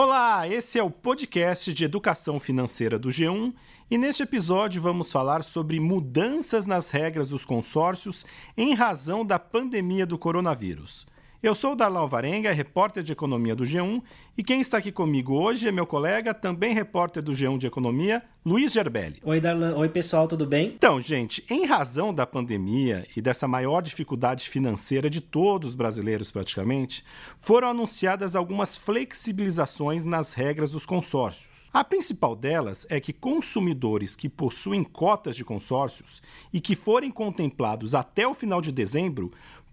Olá, esse é o podcast de educação financeira do G1 e neste episódio vamos falar sobre mudanças nas regras dos consórcios em razão da pandemia do coronavírus. Eu sou o Darlan Alvarenga, repórter de economia do G1, e quem está aqui comigo hoje é meu colega, também repórter do G1 de economia, Luiz Gerbelli. Oi, Darlan. Oi, pessoal, tudo bem? Então, gente, em razão da pandemia e dessa maior dificuldade financeira de todos os brasileiros praticamente, foram anunciadas algumas flexibilizações nas regras dos consórcios. A principal delas é que consumidores que possuem cotas de consórcios e que forem contemplados até o final de dezembro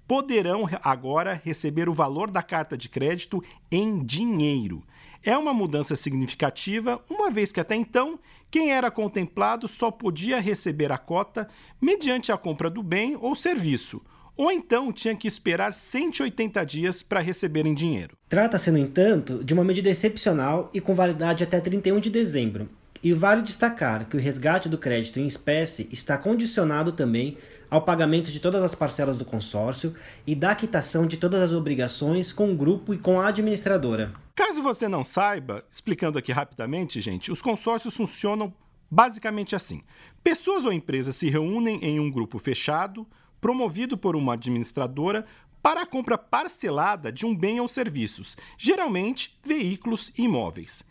poderão agora receber o valor da carta de crédito em dinheiro. É uma mudança significativa, uma vez que até então quem era contemplado só podia receber a cota mediante a compra do bem ou serviço, ou então tinha que esperar 180 dias para receber em dinheiro. Trata-se, no entanto, de uma medida excepcional e com validade até 31 de dezembro. E vale destacar que o resgate do crédito em espécie está condicionado também ao pagamento de todas as parcelas do consórcio e da quitação de todas as obrigações com o grupo e com a administradora. Caso você não saiba, explicando aqui rapidamente, gente, os consórcios funcionam basicamente assim: pessoas ou empresas se reúnem em um grupo fechado, promovido por uma administradora, para a compra parcelada de um bem ou serviços, geralmente veículos e imóveis.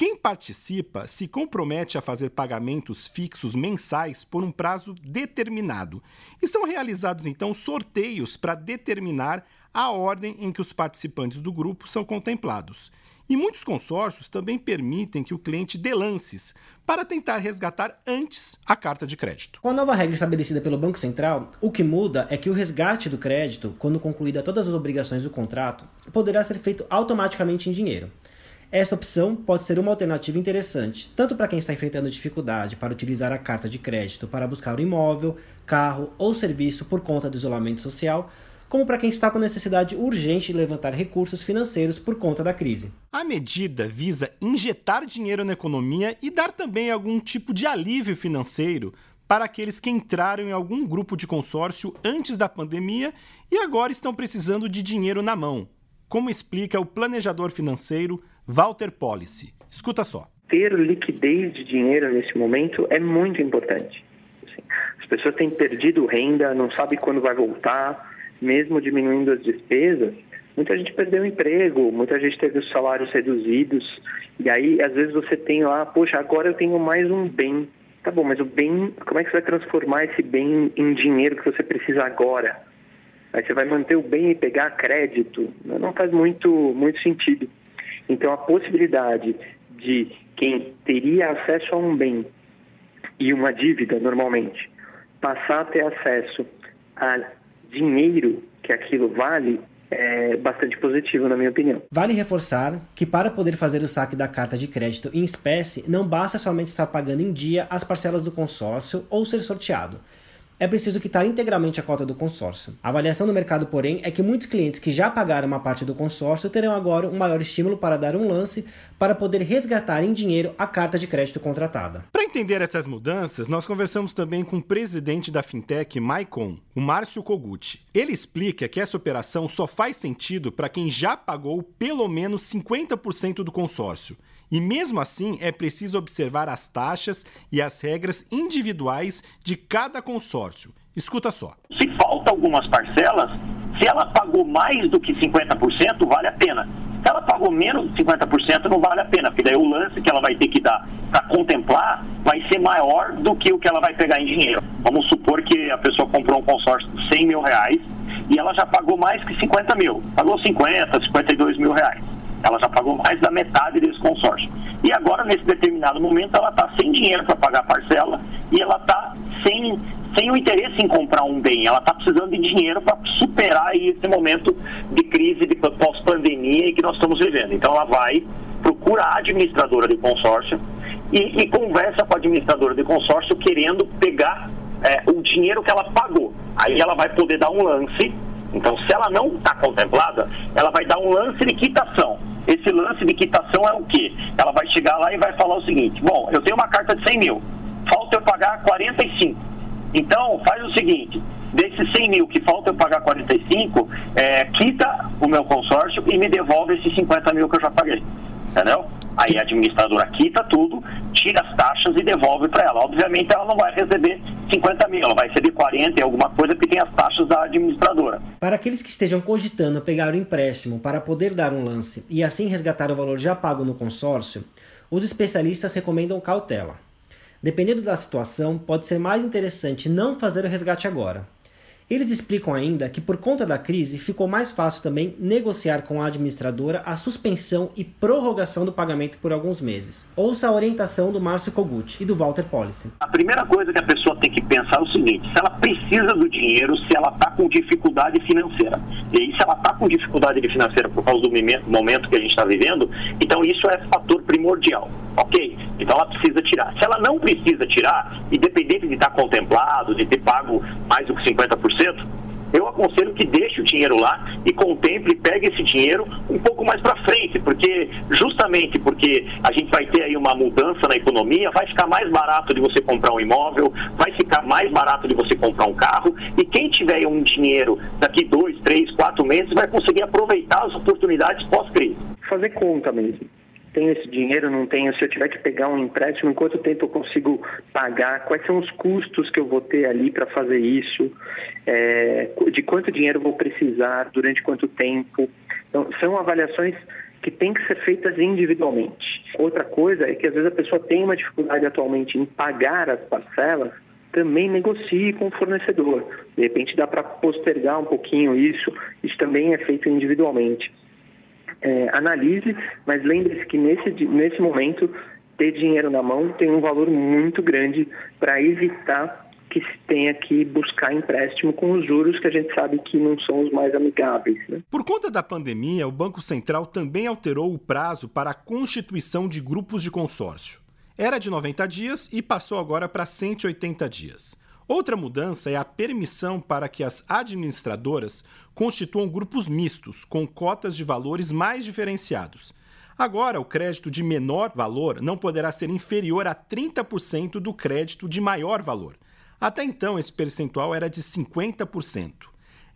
Quem participa se compromete a fazer pagamentos fixos mensais por um prazo determinado. E são realizados então sorteios para determinar a ordem em que os participantes do grupo são contemplados. E muitos consórcios também permitem que o cliente dê lances para tentar resgatar antes a carta de crédito. Com a nova regra estabelecida pelo Banco Central, o que muda é que o resgate do crédito, quando concluída todas as obrigações do contrato, poderá ser feito automaticamente em dinheiro. Essa opção pode ser uma alternativa interessante, tanto para quem está enfrentando dificuldade para utilizar a carta de crédito para buscar um imóvel, carro ou serviço por conta do isolamento social, como para quem está com necessidade urgente de levantar recursos financeiros por conta da crise. A medida visa injetar dinheiro na economia e dar também algum tipo de alívio financeiro para aqueles que entraram em algum grupo de consórcio antes da pandemia e agora estão precisando de dinheiro na mão, como explica o planejador financeiro Walter Policy. Escuta só. Ter liquidez de dinheiro nesse momento é muito importante. Assim, as pessoas têm perdido renda, não sabem quando vai voltar, mesmo diminuindo as despesas. Muita gente perdeu o emprego, muita gente teve os salários reduzidos. E aí, às vezes, você tem lá, poxa, agora eu tenho mais um bem. Tá bom, mas o bem, como é que você vai transformar esse bem em dinheiro que você precisa agora? Aí você vai manter o bem e pegar crédito? Não faz muito, muito sentido. Então, a possibilidade de quem teria acesso a um bem e uma dívida, normalmente, passar a ter acesso a dinheiro que aquilo vale, é bastante positivo, na minha opinião. Vale reforçar que para poder fazer o saque da carta de crédito em espécie, não basta somente estar pagando em dia as parcelas do consórcio ou ser sorteado é preciso quitar integralmente a cota do consórcio. A avaliação do mercado, porém, é que muitos clientes que já pagaram uma parte do consórcio terão agora um maior estímulo para dar um lance para poder resgatar em dinheiro a carta de crédito contratada. Para entender essas mudanças, nós conversamos também com o presidente da fintech Maicon, o Márcio Koguchi. Ele explica que essa operação só faz sentido para quem já pagou pelo menos 50% do consórcio e mesmo assim é preciso observar as taxas e as regras individuais de cada consórcio. Escuta só. Se falta algumas parcelas, se ela pagou mais do que 50%, vale a pena. Se ela pagou menos de 50%, não vale a pena, porque daí o lance que ela vai ter que dar para contemplar vai ser maior do que o que ela vai pegar em dinheiro. Vamos supor que a pessoa comprou um consórcio de 100 mil reais e ela já pagou mais que 50 mil. Pagou 50, 52 mil reais. Ela já pagou mais da metade desse consórcio. E agora, nesse determinado momento, ela está sem dinheiro para pagar a parcela e ela está sem, sem o interesse em comprar um bem. Ela está precisando de dinheiro para superar esse momento de crise, de pós-pandemia que nós estamos vivendo. Então, ela vai, procura a administradora de consórcio e, e conversa com a administradora de consórcio querendo pegar é, o dinheiro que ela pagou. Aí ela vai poder dar um lance então, se ela não está contemplada, ela vai dar um lance de quitação. Esse lance de quitação é o quê? Ela vai chegar lá e vai falar o seguinte: bom, eu tenho uma carta de 100 mil, falta eu pagar 45. Então, faz o seguinte: desses 100 mil que falta eu pagar 45, é, quita o meu consórcio e me devolve esses 50 mil que eu já paguei. entendeu? Aí a administradora quita tudo, tira as taxas e devolve para ela. Obviamente ela não vai receber 50 mil, ela vai receber 40 e alguma coisa que tem as taxas da administradora. Para aqueles que estejam cogitando pegar o empréstimo para poder dar um lance e assim resgatar o valor já pago no consórcio, os especialistas recomendam cautela. Dependendo da situação, pode ser mais interessante não fazer o resgate agora eles explicam ainda que por conta da crise ficou mais fácil também negociar com a administradora a suspensão e prorrogação do pagamento por alguns meses. Ouça a orientação do Márcio Kogut e do Walter Policy. A primeira coisa que a pessoa tem que pensar é o seguinte: se ela precisa do dinheiro, se ela está com dificuldade financeira. E aí, se ela está com dificuldade financeira por causa do momento que a gente está vivendo, então isso é fator primordial. Ok? Então ela precisa tirar. Se ela não precisa tirar, independente de estar contemplado, de ter pago mais do que 50%, eu aconselho que deixe o dinheiro lá e contemple e pegue esse dinheiro um pouco mais para frente, porque justamente porque a gente vai ter aí uma mudança na economia, vai ficar mais barato de você comprar um imóvel, vai ficar mais barato de você comprar um carro e quem tiver um dinheiro daqui dois, três, quatro meses vai conseguir aproveitar as oportunidades pós-crise. Fazer conta mesmo tenho esse dinheiro, não tenho, se eu tiver que pegar um empréstimo, em quanto tempo eu consigo pagar, quais são os custos que eu vou ter ali para fazer isso, é, de quanto dinheiro eu vou precisar, durante quanto tempo. Então, são avaliações que têm que ser feitas individualmente. Outra coisa é que às vezes a pessoa tem uma dificuldade atualmente em pagar as parcelas, também negocie com o fornecedor. De repente dá para postergar um pouquinho isso, isso também é feito individualmente é, analise, mas lembre-se que nesse, nesse momento ter dinheiro na mão tem um valor muito grande para evitar que se tenha que buscar empréstimo com os juros que a gente sabe que não são os mais amigáveis. Né? Por conta da pandemia, o Banco Central também alterou o prazo para a constituição de grupos de consórcio. Era de 90 dias e passou agora para 180 dias. Outra mudança é a permissão para que as administradoras constituam grupos mistos, com cotas de valores mais diferenciados. Agora, o crédito de menor valor não poderá ser inferior a 30% do crédito de maior valor. Até então, esse percentual era de 50%.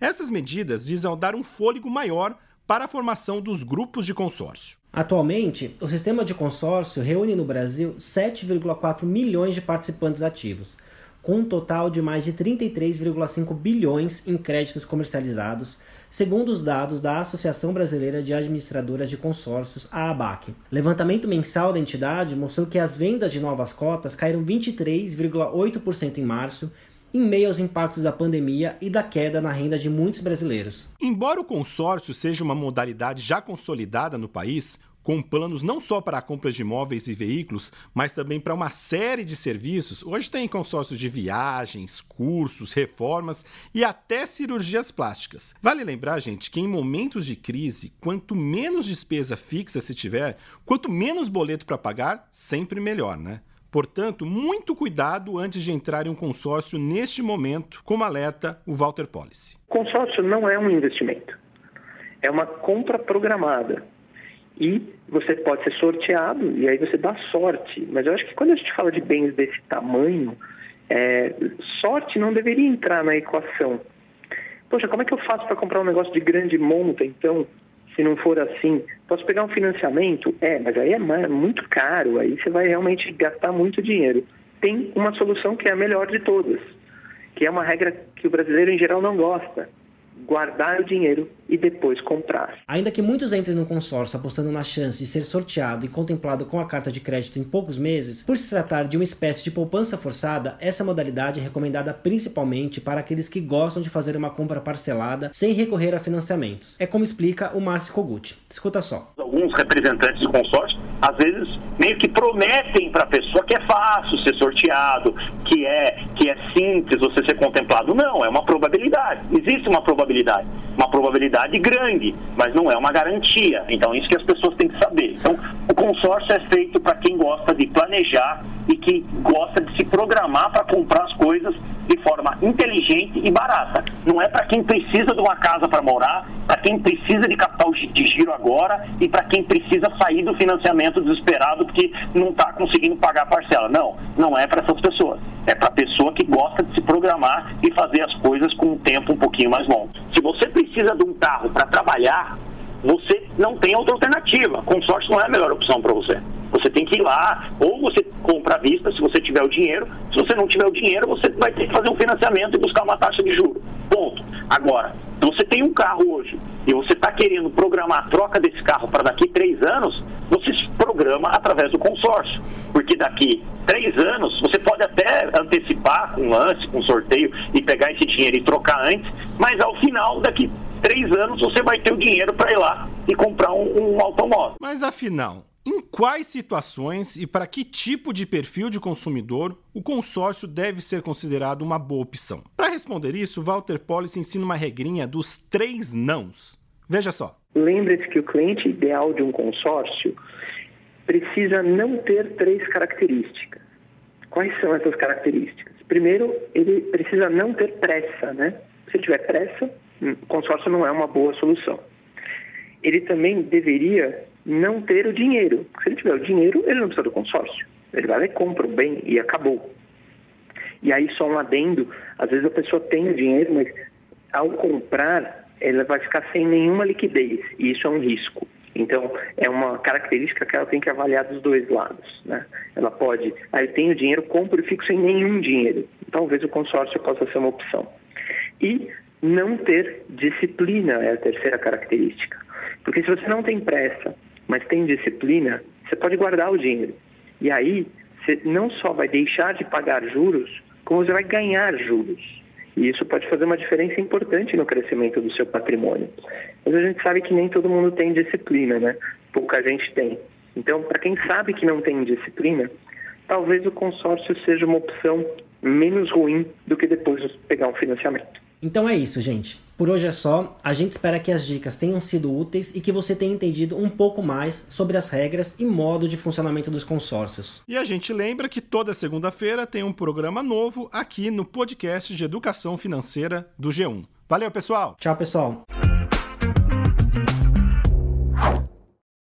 Essas medidas visam dar um fôlego maior para a formação dos grupos de consórcio. Atualmente, o sistema de consórcio reúne no Brasil 7,4 milhões de participantes ativos com um total de mais de 33,5 bilhões em créditos comercializados, segundo os dados da Associação Brasileira de Administradoras de Consórcios, a ABAC. Levantamento mensal da entidade mostrou que as vendas de novas cotas caíram 23,8% em março, em meio aos impactos da pandemia e da queda na renda de muitos brasileiros. Embora o consórcio seja uma modalidade já consolidada no país, com planos não só para a compra de imóveis e veículos, mas também para uma série de serviços. Hoje tem consórcios de viagens, cursos, reformas e até cirurgias plásticas. Vale lembrar, gente, que em momentos de crise, quanto menos despesa fixa se tiver, quanto menos boleto para pagar, sempre melhor, né? Portanto, muito cuidado antes de entrar em um consórcio neste momento, como alerta o Walter Policy. Consórcio não é um investimento, é uma compra programada e você pode ser sorteado e aí você dá sorte. Mas eu acho que quando a gente fala de bens desse tamanho, é, sorte não deveria entrar na equação. Poxa, como é que eu faço para comprar um negócio de grande monta, então, se não for assim? Posso pegar um financiamento? É, mas aí é muito caro, aí você vai realmente gastar muito dinheiro. Tem uma solução que é a melhor de todas, que é uma regra que o brasileiro em geral não gosta, guardar o dinheiro e depois comprar. Ainda que muitos entrem no consórcio apostando na chance de ser sorteado e contemplado com a carta de crédito em poucos meses, por se tratar de uma espécie de poupança forçada, essa modalidade é recomendada principalmente para aqueles que gostam de fazer uma compra parcelada sem recorrer a financiamentos. É como explica o Márcio Kogut. Escuta só. Alguns representantes do consórcio, às vezes, meio que prometem para a pessoa que é fácil ser sorteado, que é, que é simples você ser contemplado. Não, é uma probabilidade. Existe uma probabilidade. Uma probabilidade grande, mas não é uma garantia. Então, isso que as pessoas têm que saber. Então, o consórcio é feito para quem gosta de planejar e que gosta de se programar para comprar as coisas de forma inteligente e barata. Não é para quem precisa de uma casa para morar, para quem precisa de capital de giro agora e para quem precisa sair do financiamento desesperado porque não está conseguindo pagar a parcela. Não, não é para essas pessoas. É para a pessoa que gosta de se programar e fazer as coisas com um tempo um pouquinho mais longo. Se você precisa de um carro para trabalhar, você não tem outra alternativa. Consórcio não é a melhor opção para você. Você tem que ir lá, ou você compra à vista, se você tiver o dinheiro. Se você não tiver o dinheiro, você vai ter que fazer um financiamento e buscar uma taxa de juros. Ponto. Agora, se você tem um carro hoje e você está querendo programar a troca desse carro para daqui três anos, você se programa através do consórcio. Porque daqui três anos, você pode até com lance, com sorteio e pegar esse dinheiro e trocar antes, mas ao final, daqui três anos, você vai ter o dinheiro para ir lá e comprar um, um automóvel. Mas afinal, em quais situações e para que tipo de perfil de consumidor o consórcio deve ser considerado uma boa opção? Para responder isso, Walter Policy ensina uma regrinha dos três nãos. Veja só. Lembre-se que o cliente ideal de um consórcio precisa não ter três características. Quais são essas características? Primeiro, ele precisa não ter pressa, né? Se tiver pressa, hum, consórcio não é uma boa solução. Ele também deveria não ter o dinheiro. Se ele tiver o dinheiro, ele não precisa do consórcio. Ele vai lá e compra o bem e acabou. E aí, só um adendo: às vezes a pessoa tem o dinheiro, mas ao comprar, ela vai ficar sem nenhuma liquidez. E isso é um risco. Então, é uma característica que ela tem que avaliar dos dois lados. Né? Ela pode, aí ah, tenho dinheiro, compro e fico sem nenhum dinheiro. Talvez o consórcio possa ser uma opção. E não ter disciplina é a terceira característica. Porque se você não tem pressa, mas tem disciplina, você pode guardar o dinheiro. E aí, você não só vai deixar de pagar juros, como você vai ganhar juros. E isso pode fazer uma diferença importante no crescimento do seu patrimônio. Mas a gente sabe que nem todo mundo tem disciplina, né? Pouca gente tem. Então, para quem sabe que não tem disciplina, talvez o consórcio seja uma opção menos ruim do que depois pegar um financiamento. Então é isso, gente. Por hoje é só. A gente espera que as dicas tenham sido úteis e que você tenha entendido um pouco mais sobre as regras e modo de funcionamento dos consórcios. E a gente lembra que toda segunda-feira tem um programa novo aqui no podcast de educação financeira do G1. Valeu, pessoal! Tchau, pessoal!